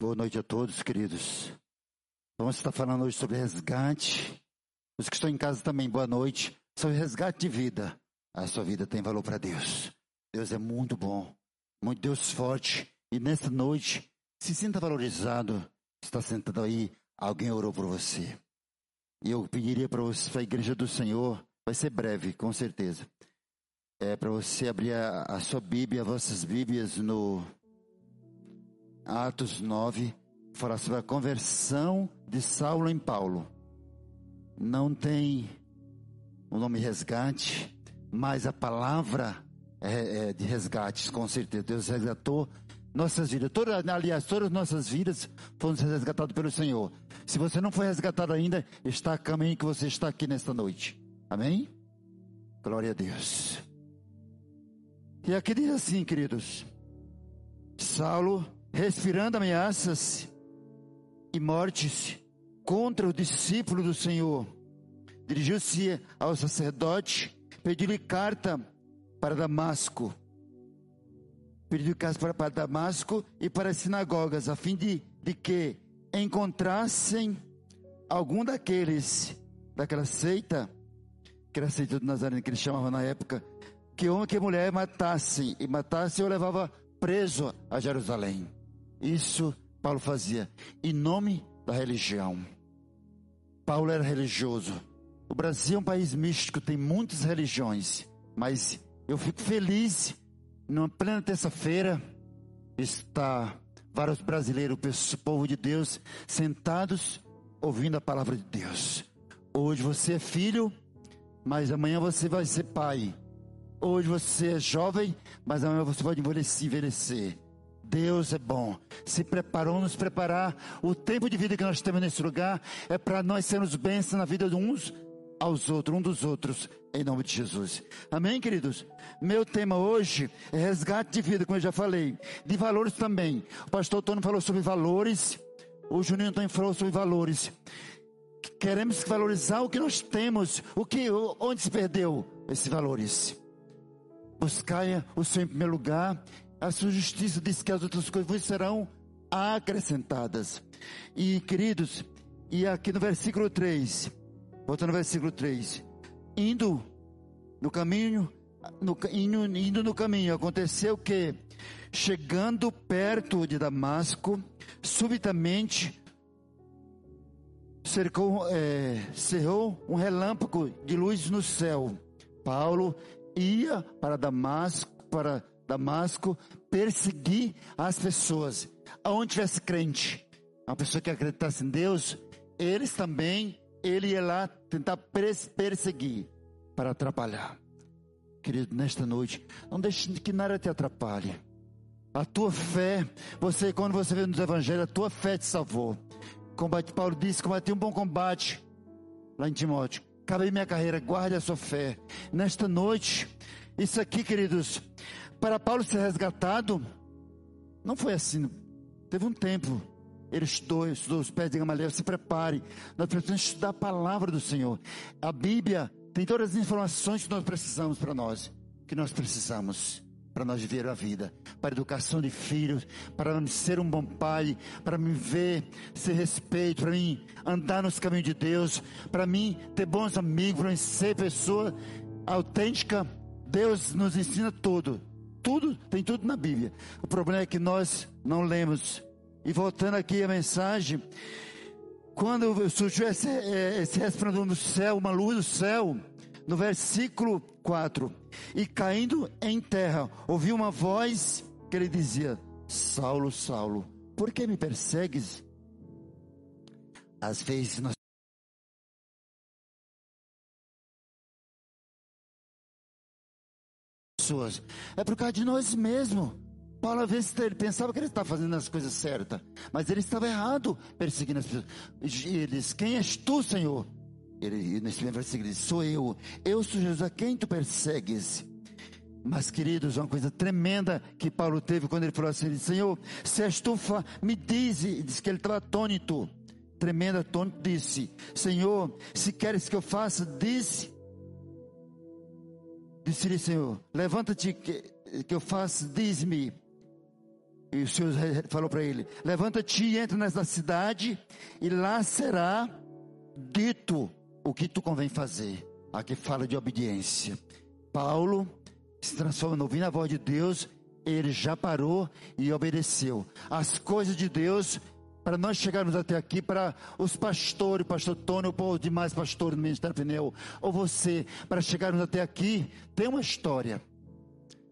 Boa noite a todos, queridos. Vamos estar falando hoje sobre resgate. Os que estão em casa também, boa noite. Sobre resgate de vida. A sua vida tem valor para Deus. Deus é muito bom, muito Deus forte. E nesta noite, se sinta valorizado. Está sentado aí, alguém orou por você. E eu pediria para você, para a igreja do Senhor, vai ser breve, com certeza. É para você abrir a, a sua Bíblia, as vossas Bíblias no Atos 9, falar sobre a conversão de Saulo em Paulo. Não tem o nome resgate, mas a palavra é, é de resgate, com certeza. Deus resgatou nossas vidas. Todas, aliás, todas as nossas vidas foram resgatadas pelo Senhor. Se você não foi resgatado ainda, está a caminho que você está aqui nesta noite. Amém? Glória a Deus. E aqui diz assim, queridos. Saulo respirando ameaças e mortes contra o discípulo do Senhor. Dirigiu-se ao sacerdote, pediu-lhe carta para Damasco. Pediu carta para Damasco e para as sinagogas, a fim de, de que encontrassem algum daqueles, daquela seita, que era a seita do Nazareno, que eles chamavam na época, que homem que mulher matassem, e matassem ou levava preso a Jerusalém. Isso Paulo fazia em nome da religião. Paulo era religioso. O Brasil é um país místico, tem muitas religiões, mas eu fico feliz, na plena terça-feira, está vários brasileiros, o povo de Deus, sentados ouvindo a palavra de Deus. Hoje você é filho, mas amanhã você vai ser pai. Hoje você é jovem, mas amanhã você vai envelhecer. Deus é bom. Se preparou, nos preparar. O tempo de vida que nós temos nesse lugar é para nós sermos bênçãos na vida de uns aos outros, um dos outros, em nome de Jesus. Amém, queridos? Meu tema hoje é resgate de vida, como eu já falei, de valores também. O pastor Tony falou sobre valores, o Juninho também falou sobre valores. Queremos valorizar o que nós temos, o que, onde se perdeu esses valores. Buscar o Senhor em primeiro lugar a sua justiça diz que as outras coisas serão acrescentadas. E queridos, e aqui no versículo 3, voltando no versículo 3, indo no caminho, no, indo, indo no caminho, aconteceu que, chegando perto de Damasco, subitamente cercou, é, cerrou um relâmpago de luz no céu. Paulo ia para Damasco, para Damasco, perseguir as pessoas. Aonde tivesse crente, uma pessoa que acreditasse em Deus, eles também, ele ia lá tentar perseguir, para atrapalhar. Querido, nesta noite, não deixe que nada te atrapalhe. A tua fé, você, quando você vê nos evangelhos, a tua fé te salvou. Combate, Paulo disse, combati um bom combate, lá em Timóteo. Acabei minha carreira, guarde a sua fé. Nesta noite, isso aqui, queridos, para Paulo ser resgatado, não foi assim. Teve um tempo. Ele estudou, estudou os pés de Gamaliel. Se prepare. Nós precisamos estudar a palavra do Senhor. A Bíblia tem todas as informações que nós precisamos para nós. Que nós precisamos para nós viver a vida, para a educação de filhos, para ser um bom pai, para me ver, ser respeito, para mim andar nos caminhos de Deus, para mim ter bons amigos, para mim ser pessoa autêntica. Deus nos ensina tudo. Tudo, tem tudo na Bíblia. O problema é que nós não lemos. E voltando aqui a mensagem, quando surgiu esse, é, esse no céu, uma luz do céu, no versículo 4, e caindo em terra, ouvi uma voz que ele dizia: Saulo, Saulo, por que me persegues? Às vezes nós pessoas, é por causa de nós mesmos. Paulo, às vezes, ele pensava que ele estava fazendo as coisas certas, mas ele estava errado perseguindo as pessoas. Ele diz: Quem és tu, Senhor? Ele, nesse mesmo versículo, ele Sou eu. Eu sou Jesus, a quem tu persegues? Mas, queridos, uma coisa tremenda que Paulo teve quando ele falou assim: Senhor, se és tu, me diz. E disse que ele estava atônito, tremendo atônito. Disse: Senhor, se queres que eu faça, disse Disse-lhe, Senhor, levanta-te que, que eu faça, diz-me. E o Senhor falou para ele: Levanta-te e entra nessa cidade, e lá será dito o que tu convém fazer. Aqui fala de obediência. Paulo se transforma no ouvir a voz de Deus, ele já parou e obedeceu. As coisas de Deus, para nós chegarmos até aqui, para os pastores, pastor Tony, ou demais pastores do Ministério Pneu, ou você, para chegarmos até aqui, tem uma história.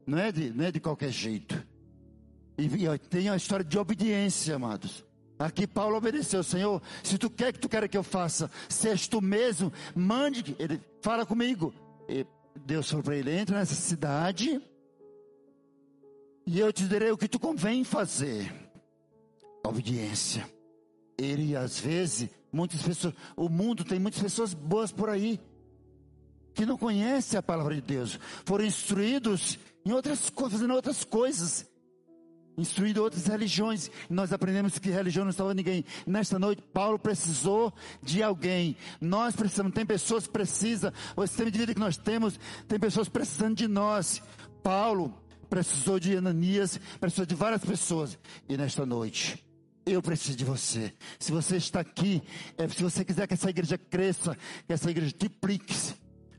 Não é de, não é de qualquer jeito. E tem uma história de obediência, amados. Aqui Paulo obedeceu, Senhor, se tu quer que tu quer que eu faça, se és tu mesmo, mande, ele fala comigo. E Deus falou para ele, entra nessa cidade, e eu te direi o que tu convém fazer. Obediência. Ele, às vezes, muitas pessoas, o mundo tem muitas pessoas boas por aí, que não conhecem a palavra de Deus, foram instruídos em outras coisas, fazendo outras coisas, instruído outras religiões. Nós aprendemos que religião não salva ninguém. Nesta noite, Paulo precisou de alguém. Nós precisamos, tem pessoas que precisam, o sistema de vida que nós temos, tem pessoas precisando de nós. Paulo precisou de Ananias, precisou de várias pessoas. E nesta noite, eu preciso de você. Se você está aqui, é, se você quiser que essa igreja cresça, que essa igreja triplique-se,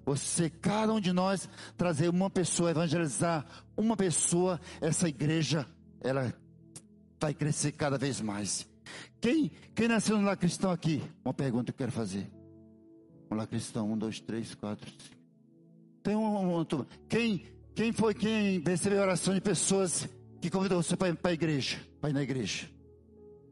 você, cada um de nós, trazer uma pessoa, evangelizar uma pessoa, essa igreja ela vai crescer cada vez mais. Quem, quem nasceu no lar cristão aqui? Uma pergunta que eu quero fazer. Um lar cristão, um, dois, três, quatro, cinco. Tem um, um, quem, quem foi quem recebeu oração de pessoas que convidou você para ir para a igreja, para ir na igreja?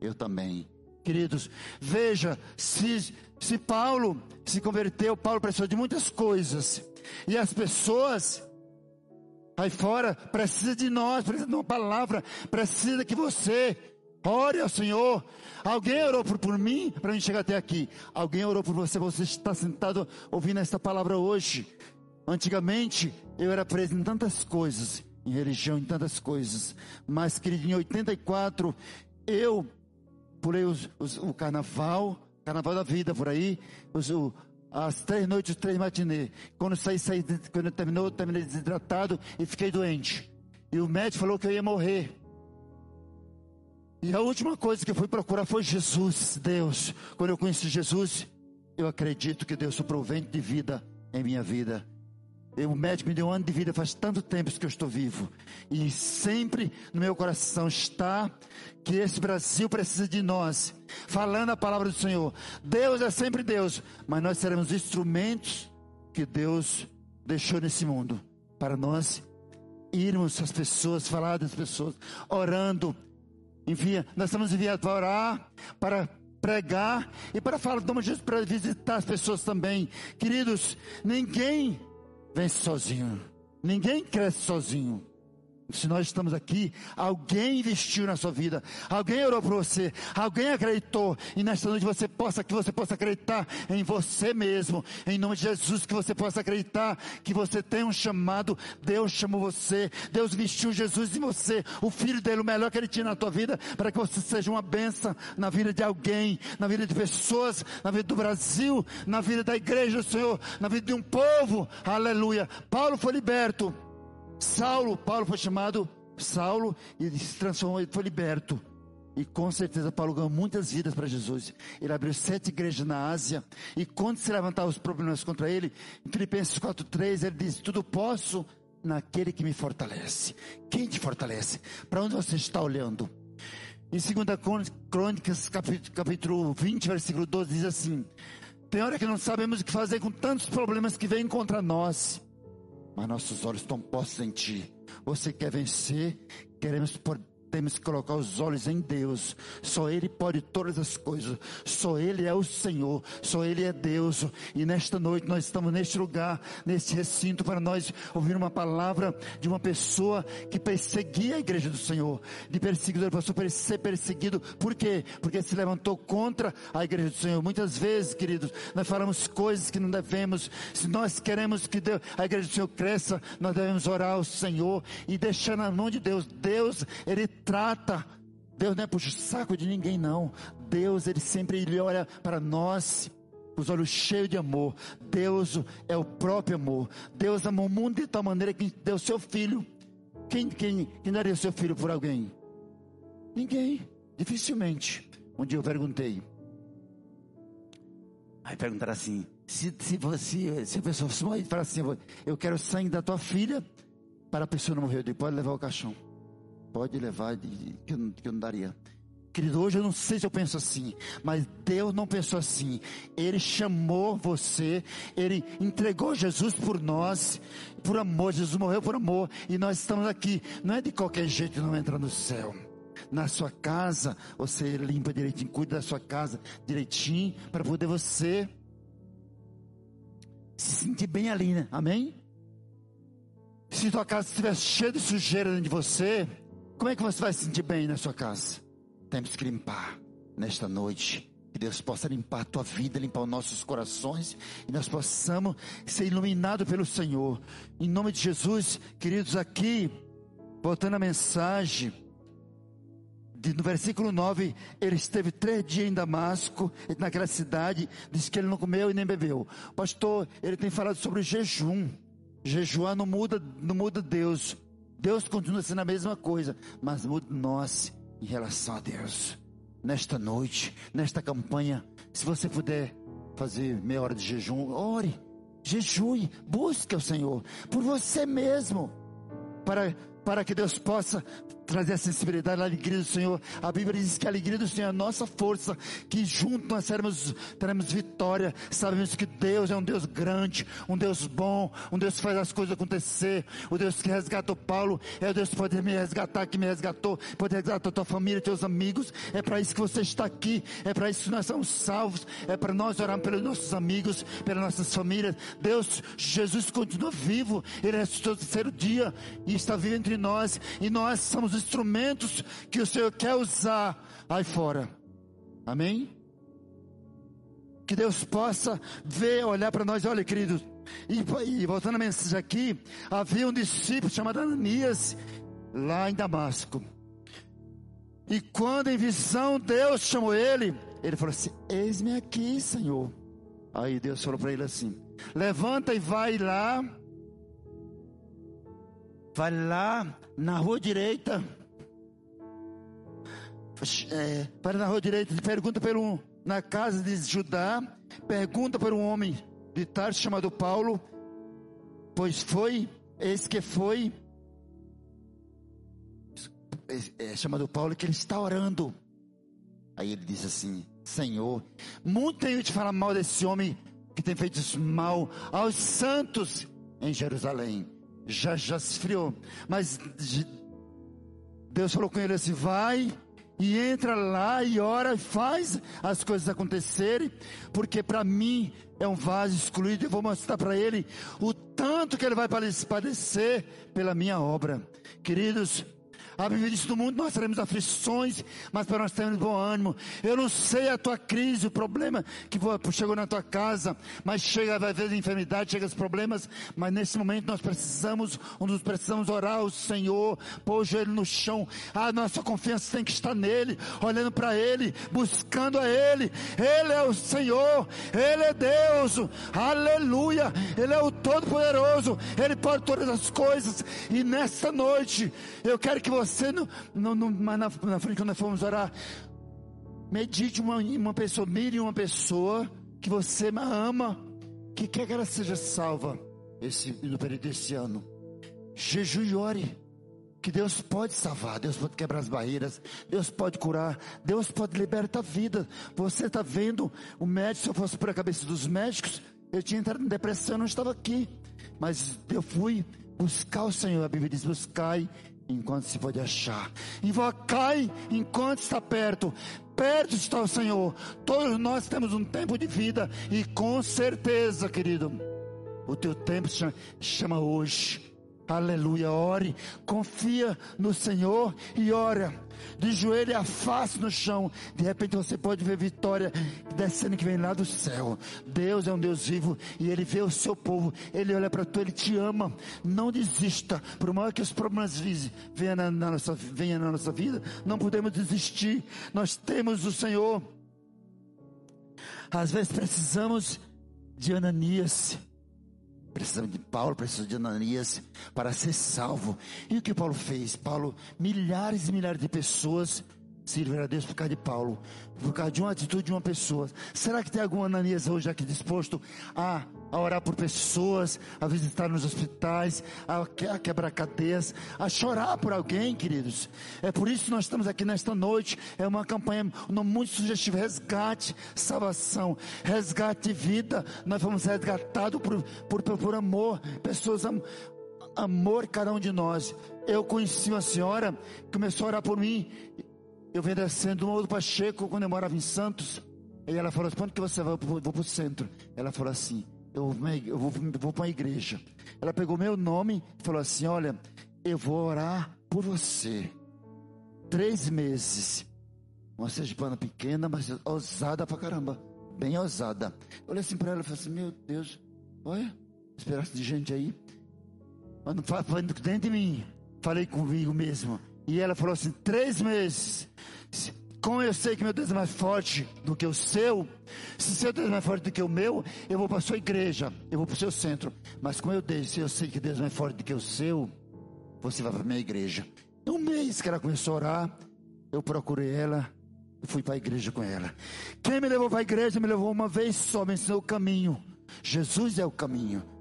Eu também. Queridos, veja, se, se Paulo se converteu, Paulo precisou de muitas coisas. E as pessoas aí fora precisa de nós, precisa de uma palavra, precisa que você ore ao Senhor. Alguém orou por, por mim para mim chegar até aqui. Alguém orou por você, você está sentado ouvindo esta palavra hoje. Antigamente eu era preso em tantas coisas, em religião, em tantas coisas. Mas, querido, em 84 eu pulei os, os, o carnaval, carnaval da vida por aí, os, o, as três noites, três matinês. Quando saí, saí, quando terminou, terminei desidratado e fiquei doente. E o médico falou que eu ia morrer. E a última coisa que eu fui procurar foi Jesus, Deus. Quando eu conheci Jesus, eu acredito que Deus soprou vento de vida em minha vida. O médico me deu um ano de vida, faz tanto tempo que eu estou vivo. E sempre no meu coração está que esse Brasil precisa de nós, falando a palavra do Senhor. Deus é sempre Deus, mas nós seremos instrumentos que Deus deixou nesse mundo para nós irmos às pessoas, falar das pessoas, orando. Enfim, nós estamos enviados para orar, para pregar e para falar, para visitar as pessoas também. Queridos, ninguém vence sozinho. Ninguém cresce sozinho. Se nós estamos aqui, alguém investiu na sua vida, alguém orou por você, alguém acreditou, e nesta noite você possa, que você possa acreditar em você mesmo, em nome de Jesus, que você possa acreditar que você tem um chamado, Deus chamou você, Deus vestiu Jesus em você, o filho dele, o melhor que ele tinha na tua vida, para que você seja uma benção na vida de alguém, na vida de pessoas, na vida do Brasil, na vida da igreja do Senhor, na vida de um povo, aleluia. Paulo foi liberto Saulo, Paulo foi chamado Saulo e se transformou, ele foi liberto. E com certeza Paulo ganhou muitas vidas para Jesus. Ele abriu sete igrejas na Ásia. E quando se levantavam os problemas contra ele, em Filipenses 4,3, ele diz: Tudo posso naquele que me fortalece. Quem te fortalece? Para onde você está olhando? Em 2 Crônicas, capítulo 20, versículo 12, diz assim: Tem hora que não sabemos o que fazer com tantos problemas que vêm contra nós mas nossos olhos estão postos em Ti. Você quer vencer? Queremos temos que colocar os olhos em Deus. Só Ele pode todas as coisas. Só Ele é o Senhor. Só Ele é Deus. E nesta noite nós estamos neste lugar, neste recinto, para nós ouvir uma palavra de uma pessoa que perseguia a igreja do Senhor. De perseguidor, passou por ser perseguido. Por quê? Porque se levantou contra a igreja do Senhor. Muitas vezes, queridos, nós falamos coisas que não devemos. Se nós queremos que a igreja do Senhor cresça, nós devemos orar ao Senhor e deixar na mão de Deus. Deus, Ele trata. Deus não é puxa saco de ninguém, não. Deus, Ele sempre ele olha para nós, os olhos cheios de amor. Deus é o próprio amor. Deus amou o mundo de tal maneira que deu seu filho. Quem, quem, quem daria seu filho por alguém? Ninguém. Dificilmente. Um dia eu perguntei. Aí perguntaram assim: se, se, você, se a pessoa morrer, fala assim: eu quero sangue da tua filha para a pessoa não morrer. Pode levar o caixão. Pode levar, que eu, que eu não daria. Querido, hoje eu não sei se eu penso assim, mas Deus não pensou assim. Ele chamou você, Ele entregou Jesus por nós, por amor. Jesus morreu por amor e nós estamos aqui. Não é de qualquer jeito não entra no céu. Na sua casa, você limpa direitinho, cuida da sua casa direitinho, para poder você se sentir bem ali, né? Amém? Se tua casa estiver cheia de sujeira dentro de você, como é que você vai se sentir bem na sua casa? Temos que limpar nesta noite. Que Deus possa limpar a tua vida, limpar os nossos corações e nós possamos ser iluminados pelo Senhor. Em nome de Jesus, queridos, aqui, voltando a mensagem, no versículo 9, ele esteve três dias em Damasco, naquela cidade, disse que ele não comeu e nem bebeu. Pastor, ele tem falado sobre o jejum. Jejuar não muda, não muda Deus. Deus continua sendo a mesma coisa, mas muda nós em relação a Deus. Nesta noite, nesta campanha, se você puder fazer meia hora de jejum, ore, jejue, busque o Senhor por você mesmo, para, para que Deus possa trazer a sensibilidade, a alegria do Senhor. A Bíblia diz que a alegria do Senhor é a nossa força, que juntos nós teremos, teremos vitória. Sabemos que Deus é um Deus grande, um Deus bom, um Deus que faz as coisas acontecer. O Deus que resgatou Paulo é o Deus que pode me resgatar, que me resgatou, pode resgatar tua família, teus amigos. É para isso que você está aqui, é para isso que nós somos salvos, é para nós orarmos pelos nossos amigos, pelas nossas famílias. Deus, Jesus continua vivo, Ele ressuscitou no terceiro dia e está vivo entre nós, e nós somos instrumentos que o Senhor quer usar aí fora. Amém? Que Deus possa ver, olhar para nós, olha, queridos. E, e, voltando a mensagem aqui, havia um discípulo chamado Ananias, lá em Damasco. E quando em visão Deus chamou ele, ele falou assim: Eis-me aqui, Senhor. Aí Deus falou para ele assim: Levanta e vai lá. Vai lá na rua direita é, para na rua direita, pergunta por um, na casa de Judá, pergunta por um homem de Tarso chamado Paulo, pois foi, esse que foi, é, é, chamado Paulo, que ele está orando. Aí ele diz assim: Senhor, muito tenho de falar mal desse homem que tem feito mal aos santos em Jerusalém. Já, já se esfriou. Mas Deus falou com ele assim: vai e entra lá e ora e faz as coisas acontecerem, porque para mim é um vaso excluído e vou mostrar para ele o tanto que ele vai padecer pela minha obra. Queridos, a Bíblia diz: no mundo nós teremos aflições, mas para nós termos bom ânimo. Eu não sei a tua crise, o problema que chegou na tua casa, mas chega às vezes a enfermidade, chega os problemas, mas nesse momento nós precisamos, nós precisamos orar ao Senhor, pôr o joelho no chão. A nossa confiança tem que estar nele, olhando para ele, buscando a ele. Ele é o Senhor, ele é Deus. Aleluia! Ele é o Todo-Poderoso, ele pode todas as coisas. E nesta noite eu quero que você você, no, na, na frente, quando nós formos orar, medite uma, uma pessoa, mire uma pessoa que você ama, que quer que ela seja salva esse, no período desse ano. Jejue e ore. Que Deus pode salvar, Deus pode quebrar as barreiras, Deus pode curar, Deus pode libertar a vida. Você está vendo o médico, se eu fosse por a cabeça dos médicos, eu tinha entrado em depressão, eu não estava aqui. Mas eu fui buscar o Senhor, a Bíblia diz: buscai enquanto se pode achar. Invocai enquanto está perto. Perto está o Senhor. Todos nós temos um tempo de vida e com certeza, querido, o teu tempo chama hoje. Aleluia, ore, confia no Senhor e ora. De joelho a face no chão. De repente você pode ver vitória descendo que vem lá do céu. Deus é um Deus vivo e Ele vê o seu povo. Ele olha para tu, Ele te ama. Não desista. Por maior que os problemas venham na, na, nossa, venham na nossa vida, não podemos desistir. Nós temos o Senhor. Às vezes precisamos de Ananias Precisamos de Paulo, precisamos de Ananias para ser salvo. E o que Paulo fez? Paulo, milhares e milhares de pessoas Sirva a Deus por causa de Paulo, por causa de uma atitude de uma pessoa. Será que tem algum Ananias hoje aqui disposto a, a orar por pessoas, a visitar nos hospitais, a, quebrar cadeias, a chorar por alguém, queridos? É por isso que nós estamos aqui nesta noite. É uma campanha, muito sugestivo: resgate, salvação, resgate vida. Nós fomos resgatados por, por, por, amor, pessoas am, amor cada um de nós. Eu conheci uma senhora que começou a orar por mim eu venho descendo do Morro Pacheco quando eu morava em Santos. E ela falou assim: quando que você vai? Eu vou, para o centro. Ela falou assim: eu vou, eu vou, vou para a igreja. Ela pegou meu nome e falou assim: olha, eu vou orar por você. Três meses. Uma sergipana pequena, mas ousada pra caramba. Bem ousada. Eu olhei assim para ela e falei assim: meu Deus, olha, esperasse de gente aí. Mas falando dentro de mim. Falei comigo mesmo. E ela falou assim: três meses. Como eu sei que meu Deus é mais forte do que o seu, se seu Deus é mais forte do que o meu, eu vou para a sua igreja, eu vou para o seu centro. Mas como eu disse, eu sei que Deus é mais forte do que o seu, você vai para a minha igreja. Um mês que ela começou a orar, eu procurei ela, e fui para a igreja com ela. Quem me levou para a igreja me levou uma vez só, me ensinou o caminho. Jesus é o caminho.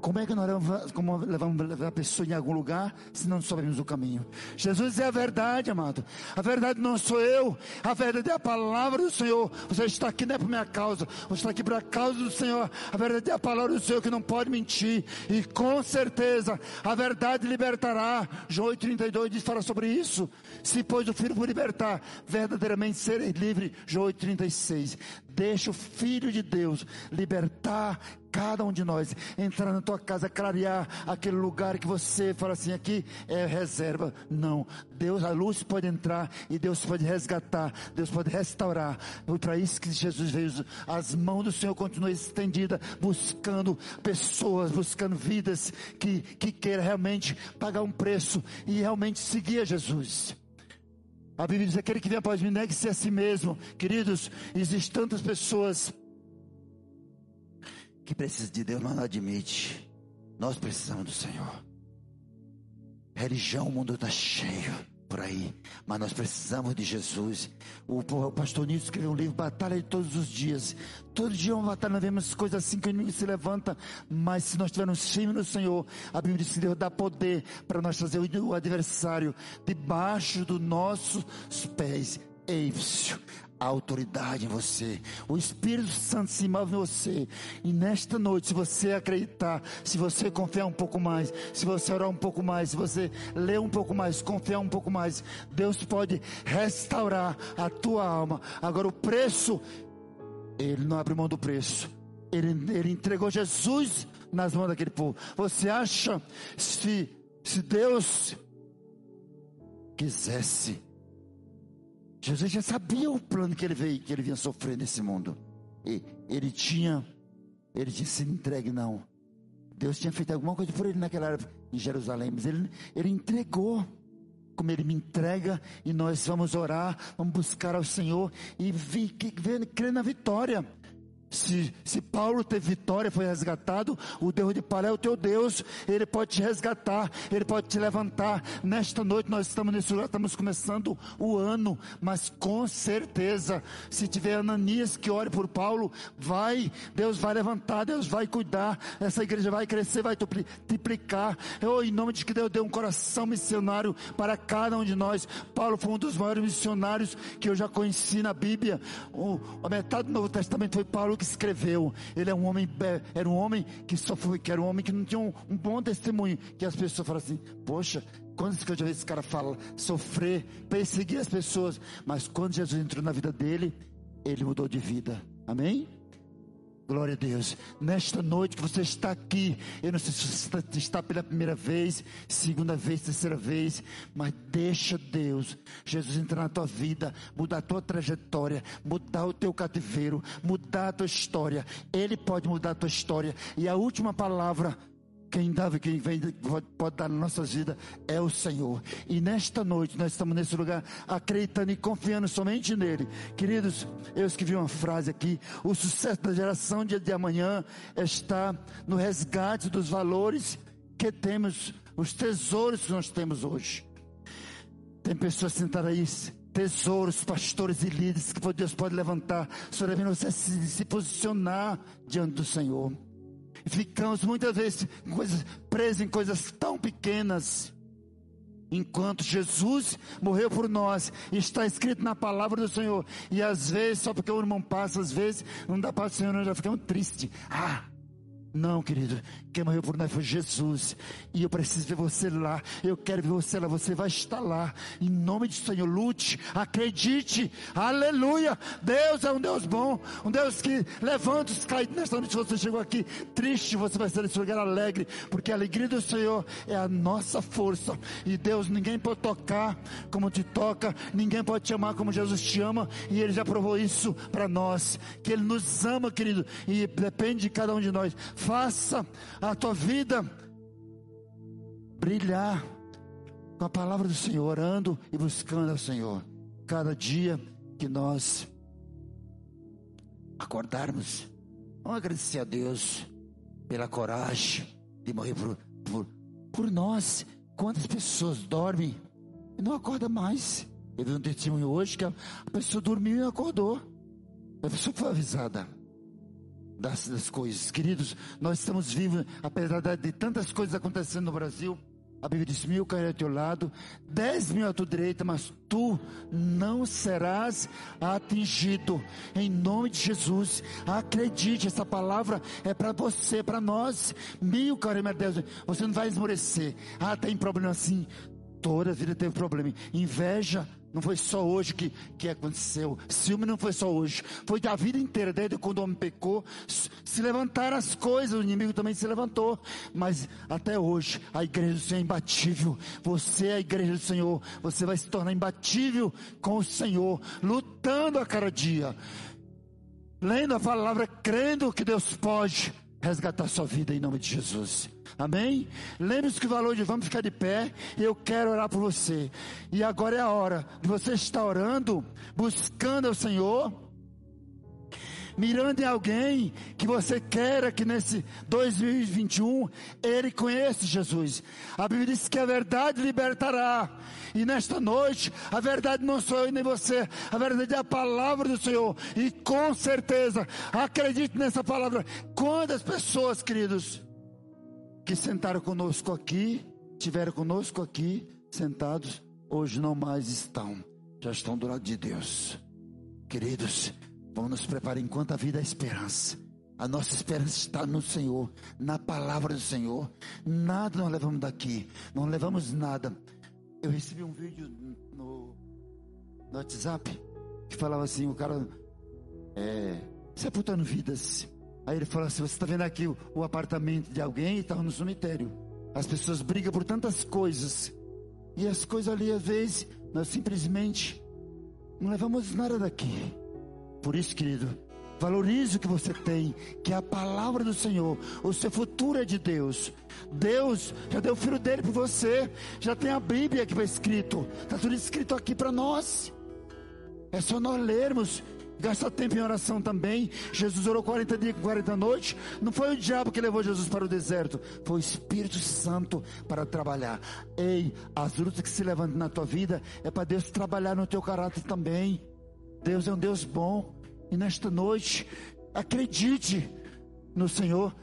Como é que nós como levamos a pessoa em algum lugar se não sabemos o caminho? Jesus é a verdade, amado. A verdade não sou eu, a verdade é a palavra do Senhor. Você está aqui não é por minha causa, você está aqui por a causa do Senhor. A verdade é a palavra do Senhor que não pode mentir. E com certeza a verdade libertará. João 8,32 diz fala sobre isso. Se pois o Filho for libertar, verdadeiramente serei livre. João 8,36. Deixa o Filho de Deus libertar cada um de nós, entrar na tua casa, clarear aquele lugar que você fala assim: aqui é reserva. Não, Deus, a luz pode entrar e Deus pode resgatar, Deus pode restaurar. Foi para isso que Jesus veio. As mãos do Senhor continuam estendidas, buscando pessoas, buscando vidas que, que queiram realmente pagar um preço e realmente seguir a Jesus. A Bíblia diz: aquele que vem após mim, negue-se a si mesmo. Queridos, existem tantas pessoas que precisam de Deus, mas não admite. Nós precisamos do Senhor. Religião, o mundo está cheio por aí, mas nós precisamos de Jesus. O, pastor Nilson escreveu um livro, Batalha de Todos os Dias. Todo dia é uma batalha, nós vemos coisas assim que o inimigo se levanta, mas se nós estivermos firmes no Senhor, a Bíblia diz que Deus dá poder para nós trazer o adversário debaixo dos nossos pés. Eifsio, a autoridade em você, o Espírito Santo se move em você, e nesta noite, se você acreditar, se você confiar um pouco mais, se você orar um pouco mais, se você ler um pouco mais, confiar um pouco mais, Deus pode restaurar a tua alma. Agora, o preço, Ele não abre mão do preço, Ele, ele entregou Jesus nas mãos daquele povo. Você acha, se, se Deus quisesse, Jesus já sabia o plano que ele veio, que ele vinha sofrer nesse mundo. E ele tinha, ele tinha se entregue, não. Deus tinha feito alguma coisa por ele naquela época em Jerusalém, mas ele, ele entregou. Como ele me entrega, e nós vamos orar, vamos buscar ao Senhor e vi, que, crer na vitória. Se, se Paulo teve vitória, foi resgatado, o Deus de Paulo é o teu Deus, ele pode te resgatar, ele pode te levantar. Nesta noite nós estamos nesse lugar, estamos começando o ano, mas com certeza, se tiver Ananias que ore por Paulo, vai, Deus vai levantar, Deus vai cuidar, essa igreja vai crescer, vai triplicar. Eu, em nome de que Deus dê um coração missionário para cada um de nós. Paulo foi um dos maiores missionários que eu já conheci na Bíblia. O, a metade do Novo Testamento foi Paulo que escreveu. Ele é um homem, era um homem que só foi, que era um homem que não tinha um, um bom testemunho. Que as pessoas falam assim: Poxa, quando que eu já vi esse cara falar, sofrer, perseguir as pessoas? Mas quando Jesus entrou na vida dele, ele mudou de vida. Amém? Glória a Deus. Nesta noite que você está aqui, eu não sei se você está pela primeira vez, segunda vez, terceira vez, mas deixa Deus, Jesus entrar na tua vida, mudar a tua trajetória, mudar o teu cativeiro, mudar a tua história. Ele pode mudar a tua história. E a última palavra quem dá, quem vem, pode dar na nossa vida é o Senhor. E nesta noite nós estamos nesse lugar acreditando e confiando somente nele. Queridos, eu escrevi uma frase aqui: o sucesso da geração de, amanhã está no resgate dos valores que temos, os tesouros que nós temos hoje. Tem pessoas sentadas aí tesouros, pastores e líderes que Deus pode levantar. Senhor, é você se, se posicionar diante do Senhor. Ficamos muitas vezes coisas, presos em coisas tão pequenas. Enquanto Jesus morreu por nós, está escrito na palavra do Senhor. E às vezes, só porque o irmão passa, às vezes, não dá para o Senhor, nós já ficamos tristes. Ah, não, querido, quem morreu por nós foi Jesus. E eu preciso ver você lá. Eu quero ver você lá. Você vai estar lá. Em nome do Senhor, lute, acredite. Aleluia. Deus é um Deus bom. Um Deus que levanta os caídos. Nesta noite você chegou aqui triste, você vai sair desse lugar alegre. Porque a alegria do Senhor é a nossa força. E Deus, ninguém pode tocar como te toca. Ninguém pode te amar como Jesus te ama. E Ele já provou isso para nós. Que Ele nos ama, querido. E depende de cada um de nós faça a tua vida brilhar com a palavra do Senhor, orando e buscando ao Senhor. Cada dia que nós acordarmos, vamos agradecer a Deus pela coragem de morrer por, por, por nós. Quantas pessoas dormem e não acordam mais? Eu vi um testemunho hoje que a pessoa dormiu e acordou. A pessoa foi avisada das, das coisas. Queridos, nós estamos vivos, apesar de tantas coisas acontecendo no Brasil. A Bíblia diz: mil cairão ao teu lado, dez mil à tua direita, mas tu não serás atingido. Em nome de Jesus, acredite, essa palavra é para você, para nós. Mil cairão meu Deus, você não vai esmorecer. Ah, tem problema assim. Toda a vida teve problema. Inveja, não foi só hoje que, que aconteceu. Ciúme não foi só hoje. Foi da vida inteira, desde quando o homem pecou. Se levantaram as coisas, o inimigo também se levantou. Mas até hoje, a igreja do Senhor é imbatível. Você é a igreja do Senhor. Você vai se tornar imbatível com o Senhor, lutando a cada dia. Lendo a palavra, crendo que Deus pode resgatar sua vida em nome de Jesus. Amém? Lembre-se que o valor de vamos ficar de pé. Eu quero orar por você. E agora é a hora de você estar orando, buscando ao Senhor mirando em alguém que você queira que nesse 2021 ele conheça Jesus. A Bíblia diz que a verdade libertará. E nesta noite, a verdade não sou eu nem você, a verdade é a palavra do Senhor. E com certeza, acredite nessa palavra. Quantas pessoas, queridos, que sentaram conosco aqui, tiveram conosco aqui, sentados, hoje não mais estão, já estão do lado de Deus. Queridos, vamos nos preparar enquanto a vida é esperança. A nossa esperança está no Senhor, na palavra do Senhor. Nada nós levamos daqui, não levamos nada. Eu recebi um vídeo no, no WhatsApp que falava assim: o cara é, sepultando vidas. Aí ele falou assim: Você está vendo aqui o, o apartamento de alguém e estava no cemitério. As pessoas brigam por tantas coisas. E as coisas ali, às vezes, nós simplesmente não levamos nada daqui. Por isso, querido, valorize o que você tem, que é a palavra do Senhor. O seu futuro é de Deus. Deus já deu o filho dele para você. Já tem a Bíblia que foi escrito. Está tudo escrito aqui para nós. É só nós lermos Gasta tempo em oração também. Jesus orou 40 dias e 40 noites. Não foi o diabo que levou Jesus para o deserto, foi o Espírito Santo para trabalhar. Ei, as lutas que se levantam na tua vida é para Deus trabalhar no teu caráter também. Deus é um Deus bom. E nesta noite, acredite no Senhor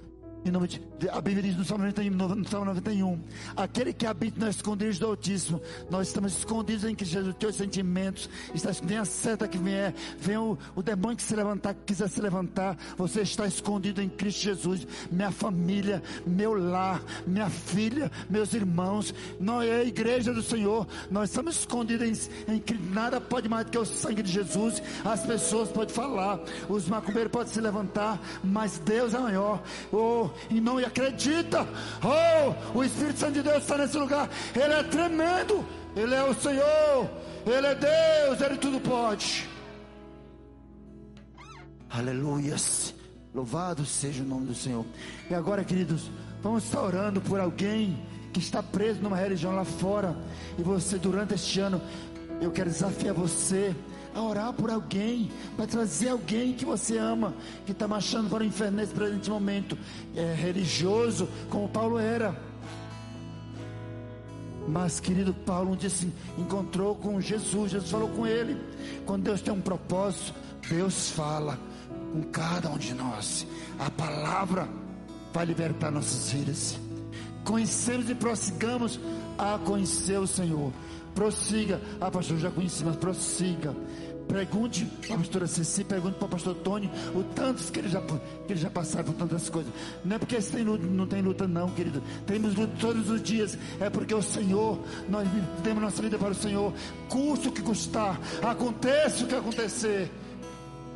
em nome de, a Bíblia diz no Salmo, 91, no Salmo 91: Aquele que habita no esconderijo do Altíssimo, nós estamos escondidos em que Jesus, teus sentimentos, está escondido, a seta que vier, vem o, o demônio que se levantar, que quiser se levantar, você está escondido em Cristo Jesus, minha família, meu lar, minha filha, meus irmãos, nós é a igreja do Senhor, nós estamos escondidos em, em que nada pode mais do que o sangue de Jesus, as pessoas podem falar, os macumbeiros podem se levantar, mas Deus é maior, oh, e não acredita. Oh, o Espírito Santo de Deus está nesse lugar. Ele é tremendo. Ele é o Senhor. Ele é Deus. Ele tudo pode. Aleluias. Louvado seja o nome do Senhor. E agora, queridos, vamos estar orando por alguém que está preso numa religião lá fora. E você, durante este ano, eu quero desafiar você a orar por alguém, para trazer alguém que você ama, que está marchando para o inferno nesse presente momento, é religioso, como Paulo era. Mas, querido Paulo, um dia se encontrou com Jesus, Jesus falou com ele. Quando Deus tem um propósito, Deus fala com cada um de nós. A palavra vai libertar nossas vidas. Conhecemos e prossigamos a conhecer o Senhor. Prossiga. Ah, pastor, já conheci, mas prossiga. Pergunte para a pastora Ceci, pergunte para o pastor Tony, o tantos que ele já, que ele já passaram por tantas coisas. Não é porque tem luta, não tem luta, não, querido. Temos luta todos os dias. É porque o Senhor, nós temos nossa vida para o Senhor. Custa o que custar, aconteça o que acontecer.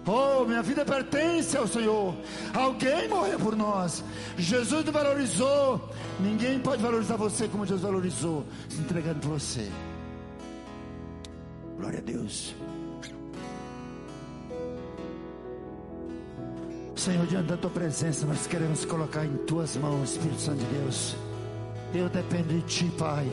Oh, minha vida pertence ao Senhor. Alguém morreu por nós. Jesus te valorizou. Ninguém pode valorizar você como Jesus valorizou, se entregando por você. Glória a Deus. Senhor, diante da tua presença, nós queremos colocar em tuas mãos, Espírito Santo de Deus. Eu dependo de ti, Pai.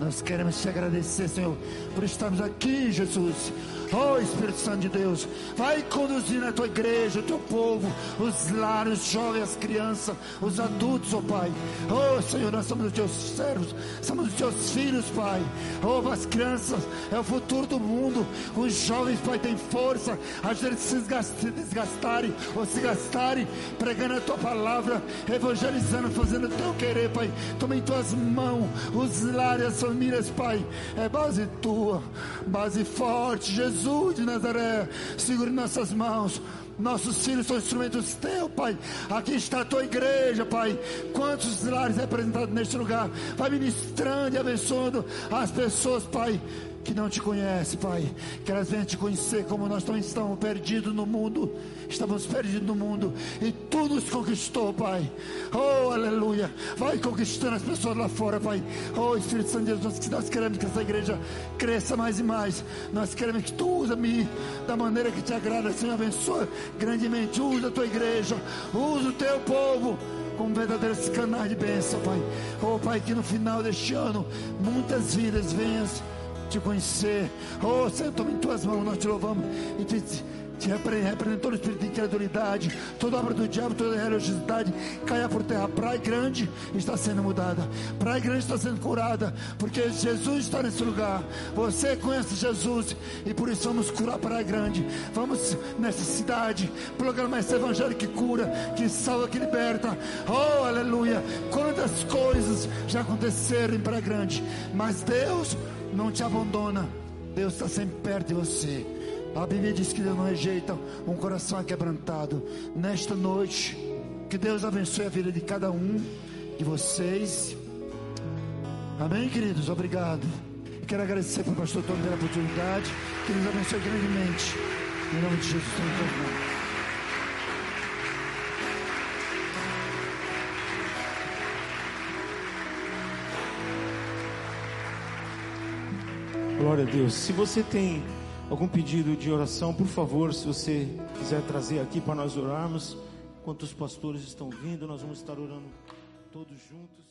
Nós queremos te agradecer, Senhor, por estarmos aqui, Jesus Oh Espírito Santo de Deus, vai conduzir a tua igreja, o teu povo, os lares, os jovens, as crianças, os adultos, oh Pai. Oh Senhor, nós somos os teus servos, somos os teus filhos, Pai. Oh, as crianças é o futuro do mundo. Os jovens, Pai, têm força. a eles se desgastarem ou se gastarem pregando a tua palavra, evangelizando, fazendo o teu querer, Pai. Toma em tuas mãos os lares, as famílias, Pai. É base tua, base forte, Jesus. Jesus de Nazaré, segure nossas mãos. Nossos filhos são instrumentos teus, Pai. Aqui está a tua igreja, Pai. Quantos lares representados neste lugar? Vai ministrando e abençoando as pessoas, Pai que não te conhece, Pai. Que elas venham te conhecer como nós também estamos perdidos no mundo. Estamos perdidos no mundo. E tu nos conquistou, Pai. Oh, aleluia. Vai conquistando as pessoas lá fora, Pai. Oh, Espírito Santo de Deus, nós queremos que essa igreja cresça mais e mais. Nós queremos que tu usa-me da maneira que te agrada, Senhor. Abençoa grandemente. Usa a tua igreja. Usa o teu povo como verdadeiros canais de bênção, Pai. Oh, Pai, que no final deste ano muitas vidas venham te conhecer. Oh, Senhor, toma em tuas mãos, nós te louvamos e te, te repreende todo espírito de incredulidade, toda obra do diabo, toda religiosidade, caia por terra. Praia Grande está sendo mudada, Praia Grande está sendo curada, porque Jesus está nesse lugar. Você conhece Jesus e por isso vamos curar Praia Grande. Vamos nessa cidade, proclamar esse evangelho que cura, que salva, que liberta. Oh, aleluia! Quantas coisas já aconteceram em Praia Grande, mas Deus não te abandona. Deus está sempre perto de você. A Bíblia diz que Deus não rejeita um coração quebrantado. Nesta noite, que Deus abençoe a vida de cada um de vocês. Amém, queridos? Obrigado. Quero agradecer para o pastor Tony pela oportunidade. Que Deus abençoe grandemente. Em nome de Jesus, estou Glória a Deus. Se você tem algum pedido de oração, por favor, se você quiser trazer aqui para nós orarmos, enquanto os pastores estão vindo, nós vamos estar orando todos juntos.